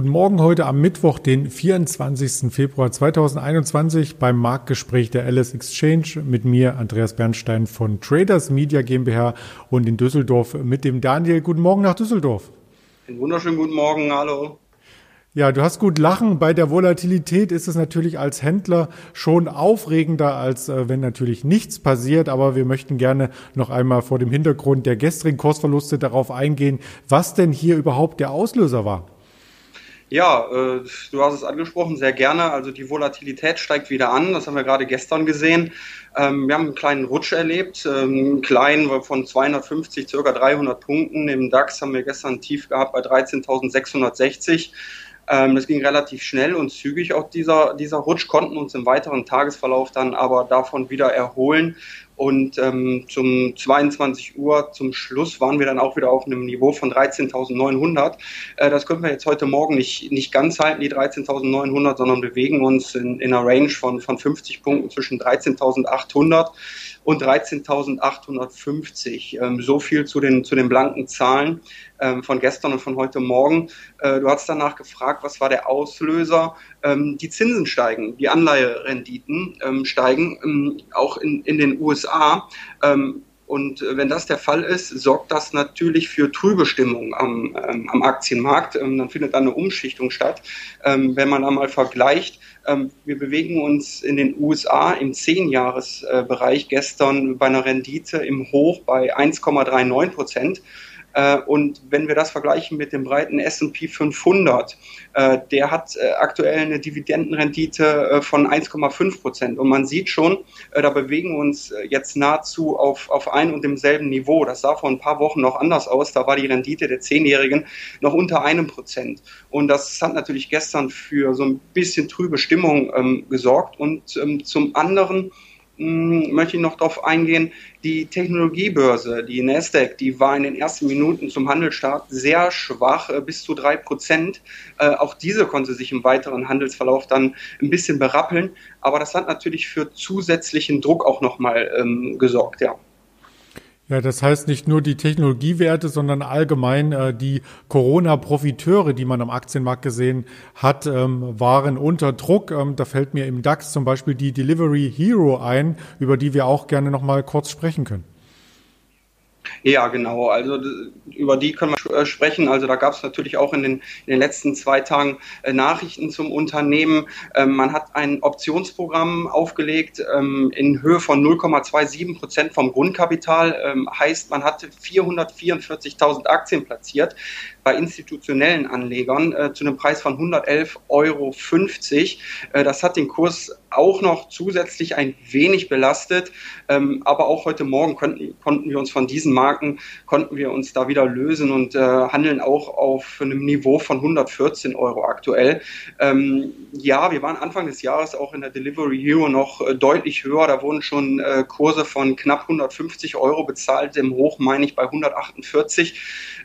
Guten Morgen heute am Mittwoch, den 24. Februar 2021 beim Marktgespräch der Alice Exchange mit mir, Andreas Bernstein von Traders Media GmbH und in Düsseldorf mit dem Daniel. Guten Morgen nach Düsseldorf. Einen wunderschönen guten Morgen, hallo. Ja, du hast gut lachen. Bei der Volatilität ist es natürlich als Händler schon aufregender, als äh, wenn natürlich nichts passiert. Aber wir möchten gerne noch einmal vor dem Hintergrund der gestrigen Kursverluste darauf eingehen, was denn hier überhaupt der Auslöser war. Ja, äh, du hast es angesprochen, sehr gerne. Also die Volatilität steigt wieder an. Das haben wir gerade gestern gesehen. Ähm, wir haben einen kleinen Rutsch erlebt, ähm, klein von 250 circa 300 Punkten. Im DAX haben wir gestern Tief gehabt bei 13.660. Ähm, das ging relativ schnell und zügig auch dieser, dieser Rutsch, konnten uns im weiteren Tagesverlauf dann aber davon wieder erholen. Und ähm, zum 22 Uhr zum Schluss waren wir dann auch wieder auf einem Niveau von 13.900. Äh, das können wir jetzt heute Morgen nicht, nicht ganz halten, die 13.900, sondern bewegen uns in, in einer Range von, von 50 Punkten zwischen 13.800 und 13.850. Ähm, so viel zu den, zu den blanken Zahlen ähm, von gestern und von heute Morgen. Äh, du hast danach gefragt, was war der Auslöser? Ähm, die Zinsen steigen, die Anleiherenditen ähm, steigen, ähm, auch in, in den USA. Ähm, und äh, wenn das der Fall ist, sorgt das natürlich für trübe Stimmung am, ähm, am Aktienmarkt. Ähm, dann findet eine Umschichtung statt. Ähm, wenn man einmal vergleicht, ähm, wir bewegen uns in den USA im 10-Jahres-Bereich gestern bei einer Rendite im Hoch bei 1,39 Prozent. Äh, und wenn wir das vergleichen mit dem breiten S&P 500, äh, der hat äh, aktuell eine Dividendenrendite von 1,5 Prozent. Und man sieht schon, da bewegen wir uns jetzt nahezu auf, auf ein und demselben Niveau. Das sah vor ein paar Wochen noch anders aus. Da war die Rendite der Zehnjährigen noch unter einem Prozent. Und das hat natürlich gestern für so ein bisschen trübe Stimmung ähm, gesorgt. Und ähm, zum anderen möchte ich noch darauf eingehen, die Technologiebörse, die Nasdaq, die war in den ersten Minuten zum Handelsstart sehr schwach, äh, bis zu drei Prozent. Äh, auch diese konnte sich im weiteren Handelsverlauf dann ein bisschen berappeln, aber das hat natürlich für zusätzlichen Druck auch nochmal ähm, gesorgt, ja. Ja, das heißt nicht nur die Technologiewerte, sondern allgemein äh, die Corona-Profiteure, die man am Aktienmarkt gesehen hat, ähm, waren unter Druck. Ähm, da fällt mir im DAX zum Beispiel die Delivery Hero ein, über die wir auch gerne noch mal kurz sprechen können. Ja, genau. Also über die können wir äh, sprechen. Also da gab es natürlich auch in den, in den letzten zwei Tagen äh, Nachrichten zum Unternehmen. Ähm, man hat ein Optionsprogramm aufgelegt ähm, in Höhe von 0,27 Prozent vom Grundkapital. Ähm, heißt, man hat 444.000 Aktien platziert bei institutionellen Anlegern äh, zu einem Preis von 111,50 Euro. Äh, das hat den Kurs auch noch zusätzlich ein wenig belastet. Ähm, aber auch heute Morgen konnten, konnten wir uns von diesen Marken, konnten wir uns da wieder lösen und äh, handeln auch auf einem Niveau von 114 Euro aktuell. Ähm, ja, wir waren Anfang des Jahres auch in der Delivery Hero noch äh, deutlich höher. Da wurden schon äh, Kurse von knapp 150 Euro bezahlt, im Hoch meine ich bei 148.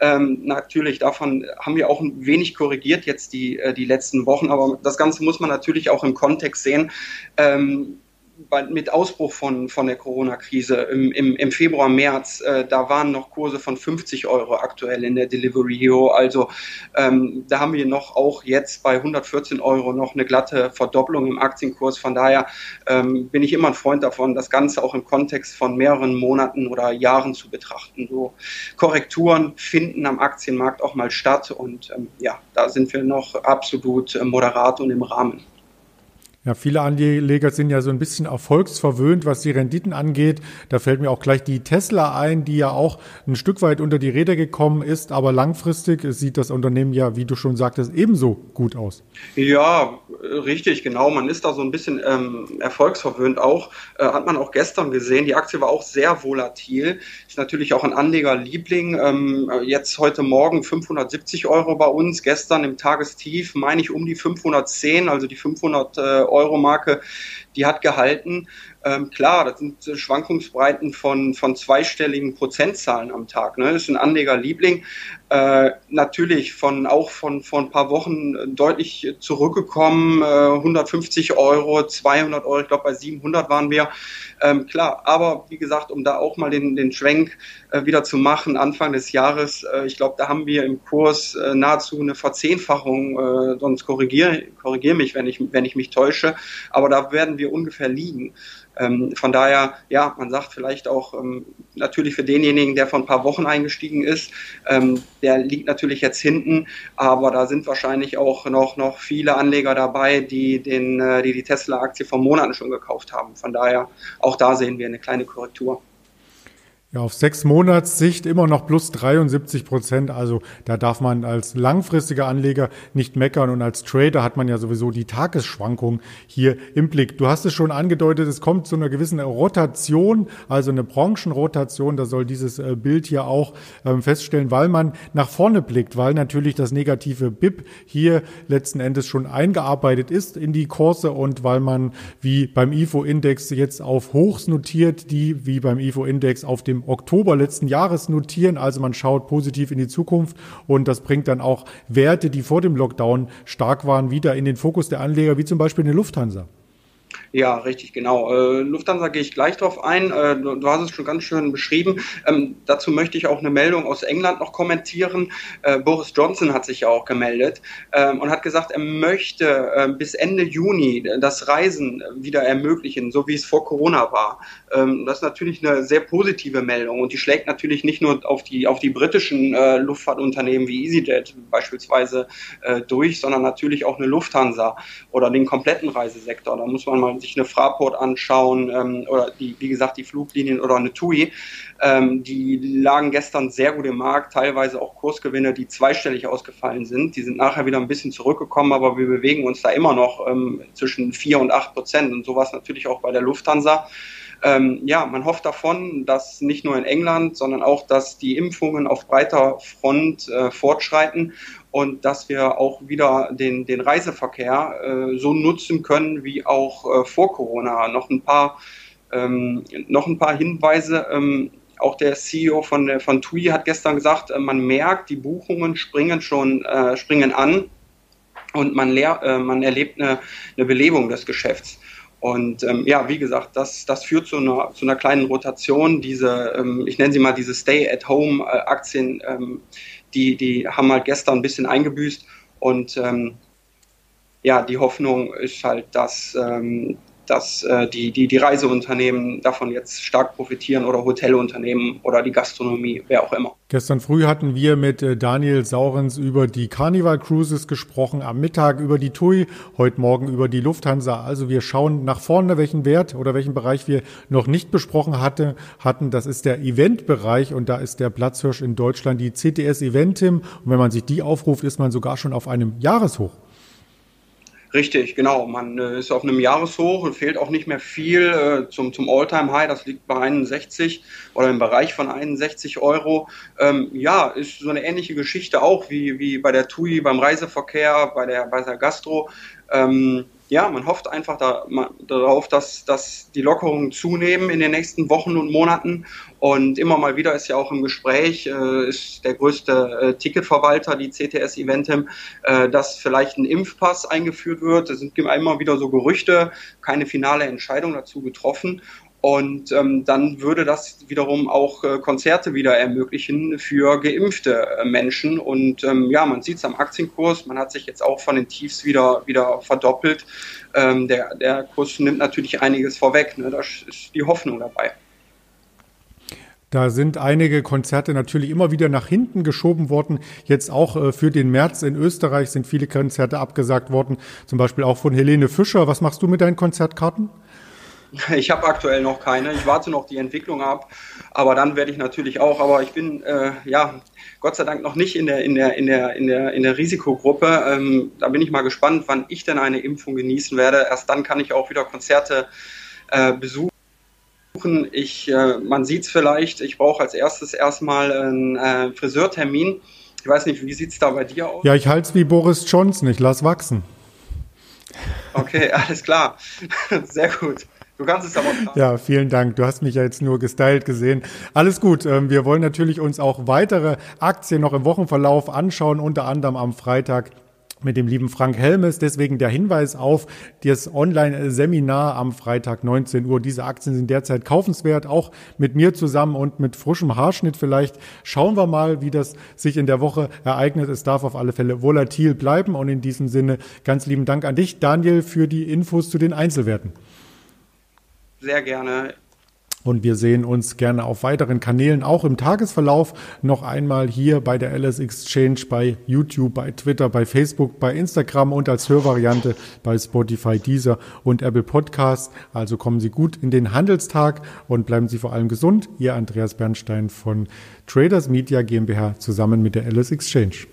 Ähm, natürlich, davon haben wir auch ein wenig korrigiert jetzt die, äh, die letzten Wochen, aber das Ganze muss man natürlich auch im Kontext sehen. Ähm, mit Ausbruch von, von der Corona-Krise im, im, im Februar, März, äh, da waren noch Kurse von 50 Euro aktuell in der Delivery Hero. Also ähm, da haben wir noch auch jetzt bei 114 Euro noch eine glatte Verdopplung im Aktienkurs. Von daher ähm, bin ich immer ein Freund davon, das Ganze auch im Kontext von mehreren Monaten oder Jahren zu betrachten. So Korrekturen finden am Aktienmarkt auch mal statt und ähm, ja, da sind wir noch absolut äh, moderat und im Rahmen. Ja, viele Anleger sind ja so ein bisschen erfolgsverwöhnt, was die Renditen angeht. Da fällt mir auch gleich die Tesla ein, die ja auch ein Stück weit unter die Räder gekommen ist, aber langfristig sieht das Unternehmen ja, wie du schon sagtest, ebenso gut aus. Ja, richtig, genau. Man ist da so ein bisschen ähm, erfolgsverwöhnt auch. Äh, hat man auch gestern gesehen. Die Aktie war auch sehr volatil. Ist natürlich auch ein Anlegerliebling. Ähm, jetzt heute Morgen 570 Euro bei uns. Gestern im Tagestief meine ich um die 510, also die 500 äh, Euro-Marke, die hat gehalten. Ähm, klar, das sind Schwankungsbreiten von, von zweistelligen Prozentzahlen am Tag. Ne? Das ist ein Anlegerliebling. Äh, natürlich von auch von vor ein paar Wochen deutlich zurückgekommen. Äh, 150 Euro, 200 Euro, ich glaube bei 700 waren wir. Ähm, klar, aber wie gesagt, um da auch mal den, den Schwenk äh, wieder zu machen, Anfang des Jahres, äh, ich glaube, da haben wir im Kurs äh, nahezu eine Verzehnfachung, äh, sonst korrigiere korrigier mich, wenn ich, wenn ich mich täusche, aber da werden wir ungefähr liegen. Ähm, von daher, ja, man sagt vielleicht auch ähm, natürlich für denjenigen, der vor ein paar Wochen eingestiegen ist, ähm, der liegt natürlich jetzt hinten, aber da sind wahrscheinlich auch noch, noch viele Anleger dabei, die, den, äh, die die Tesla-Aktie vor Monaten schon gekauft haben. Von daher, auch da sehen wir eine kleine Korrektur. Ja, auf sechs Monatssicht immer noch plus 73 Prozent. Also da darf man als langfristiger Anleger nicht meckern und als Trader hat man ja sowieso die Tagesschwankung hier im Blick. Du hast es schon angedeutet, es kommt zu einer gewissen Rotation, also eine Branchenrotation. Da soll dieses äh, Bild hier auch ähm, feststellen, weil man nach vorne blickt, weil natürlich das negative BIP hier letzten Endes schon eingearbeitet ist in die Kurse und weil man wie beim IFO-Index jetzt auf Hochs notiert, die wie beim IFO-Index auf dem Oktober letzten Jahres notieren. Also man schaut positiv in die Zukunft und das bringt dann auch Werte, die vor dem Lockdown stark waren, wieder in den Fokus der Anleger, wie zum Beispiel eine Lufthansa. Ja, richtig, genau. Äh, Lufthansa gehe ich gleich drauf ein. Äh, du, du, hast es schon ganz schön beschrieben. Ähm, dazu möchte ich auch eine Meldung aus England noch kommentieren. Äh, Boris Johnson hat sich ja auch gemeldet ähm, und hat gesagt, er möchte äh, bis Ende Juni das Reisen wieder ermöglichen, so wie es vor Corona war. Ähm, das ist natürlich eine sehr positive Meldung und die schlägt natürlich nicht nur auf die, auf die britischen äh, Luftfahrtunternehmen wie EasyJet beispielsweise äh, durch, sondern natürlich auch eine Lufthansa oder den kompletten Reisesektor. Da muss man mal sich eine Fraport anschauen ähm, oder die, wie gesagt, die Fluglinien oder eine TUI, ähm, die lagen gestern sehr gut im Markt, teilweise auch Kursgewinne, die zweistellig ausgefallen sind. Die sind nachher wieder ein bisschen zurückgekommen, aber wir bewegen uns da immer noch ähm, zwischen vier und acht Prozent und sowas natürlich auch bei der Lufthansa. Ähm, ja, man hofft davon, dass nicht nur in England, sondern auch, dass die Impfungen auf breiter Front äh, fortschreiten und dass wir auch wieder den, den Reiseverkehr äh, so nutzen können wie auch äh, vor Corona. Noch ein paar, ähm, noch ein paar Hinweise. Ähm, auch der CEO von, von TUI hat gestern gesagt, äh, man merkt, die Buchungen springen schon äh, springen an und man, leer, äh, man erlebt eine, eine Belebung des Geschäfts. Und ähm, ja, wie gesagt, das, das führt zu einer, zu einer kleinen Rotation. Diese, ähm, ich nenne sie mal diese Stay-at-Home-Aktien, ähm, die, die haben halt gestern ein bisschen eingebüßt. Und ähm, ja, die Hoffnung ist halt, dass, ähm, dass äh, die, die, die Reiseunternehmen davon jetzt stark profitieren oder Hotelunternehmen oder die Gastronomie, wer auch immer. Gestern früh hatten wir mit äh, Daniel Saurens über die Carnival Cruises gesprochen, am Mittag über die TUI, heute Morgen über die Lufthansa. Also wir schauen nach vorne, welchen Wert oder welchen Bereich wir noch nicht besprochen hatte, hatten. Das ist der Eventbereich und da ist der Platzhirsch in Deutschland die CTS Eventim. Und wenn man sich die aufruft, ist man sogar schon auf einem Jahreshoch. Richtig, genau. Man äh, ist auf einem Jahreshoch und fehlt auch nicht mehr viel äh, zum, zum All-Time-High. Das liegt bei 61 oder im Bereich von 61 Euro. Ähm, ja, ist so eine ähnliche Geschichte auch wie, wie bei der TUI, beim Reiseverkehr, bei der, bei der Gastro. Ähm, ja, man hofft einfach da, darauf, dass, dass die Lockerungen zunehmen in den nächsten Wochen und Monaten. Und immer mal wieder ist ja auch im Gespräch, äh, ist der größte äh, Ticketverwalter, die CTS Eventim, äh, dass vielleicht ein Impfpass eingeführt wird. Es sind immer wieder so Gerüchte, keine finale Entscheidung dazu getroffen. Und ähm, dann würde das wiederum auch äh, Konzerte wieder ermöglichen für geimpfte äh, Menschen. Und ähm, ja, man sieht es am Aktienkurs, man hat sich jetzt auch von den Tiefs wieder, wieder verdoppelt. Ähm, der, der Kurs nimmt natürlich einiges vorweg. Ne? Da ist die Hoffnung dabei. Da sind einige Konzerte natürlich immer wieder nach hinten geschoben worden. Jetzt auch äh, für den März in Österreich sind viele Konzerte abgesagt worden. Zum Beispiel auch von Helene Fischer. Was machst du mit deinen Konzertkarten? Ich habe aktuell noch keine. Ich warte noch die Entwicklung ab, aber dann werde ich natürlich auch. Aber ich bin äh, ja Gott sei Dank noch nicht in der in der in der in der in der Risikogruppe. Ähm, da bin ich mal gespannt, wann ich denn eine Impfung genießen werde. Erst dann kann ich auch wieder Konzerte äh, besuchen. Ich, äh, man sieht es vielleicht. Ich brauche als erstes erstmal einen äh, Friseurtermin. Ich weiß nicht, wie sieht es da bei dir aus? Ja, ich halte es wie Boris Johnson. Ich lass wachsen. Okay, alles klar. Sehr gut. Du kannst es aber auch. Ja, vielen Dank. Du hast mich ja jetzt nur gestylt gesehen. Alles gut. Ähm, wir wollen natürlich uns auch weitere Aktien noch im Wochenverlauf anschauen, unter anderem am Freitag mit dem lieben Frank Helmes. Deswegen der Hinweis auf das Online-Seminar am Freitag 19 Uhr. Diese Aktien sind derzeit kaufenswert, auch mit mir zusammen und mit frischem Haarschnitt vielleicht. Schauen wir mal, wie das sich in der Woche ereignet. Es darf auf alle Fälle volatil bleiben. Und in diesem Sinne ganz lieben Dank an dich, Daniel, für die Infos zu den Einzelwerten. Sehr gerne. Und wir sehen uns gerne auf weiteren Kanälen, auch im Tagesverlauf, noch einmal hier bei der LS Exchange, bei YouTube, bei Twitter, bei Facebook, bei Instagram und als Hörvariante bei Spotify, Deezer und Apple Podcasts. Also kommen Sie gut in den Handelstag und bleiben Sie vor allem gesund. Ihr Andreas Bernstein von Traders Media GmbH zusammen mit der LS Exchange.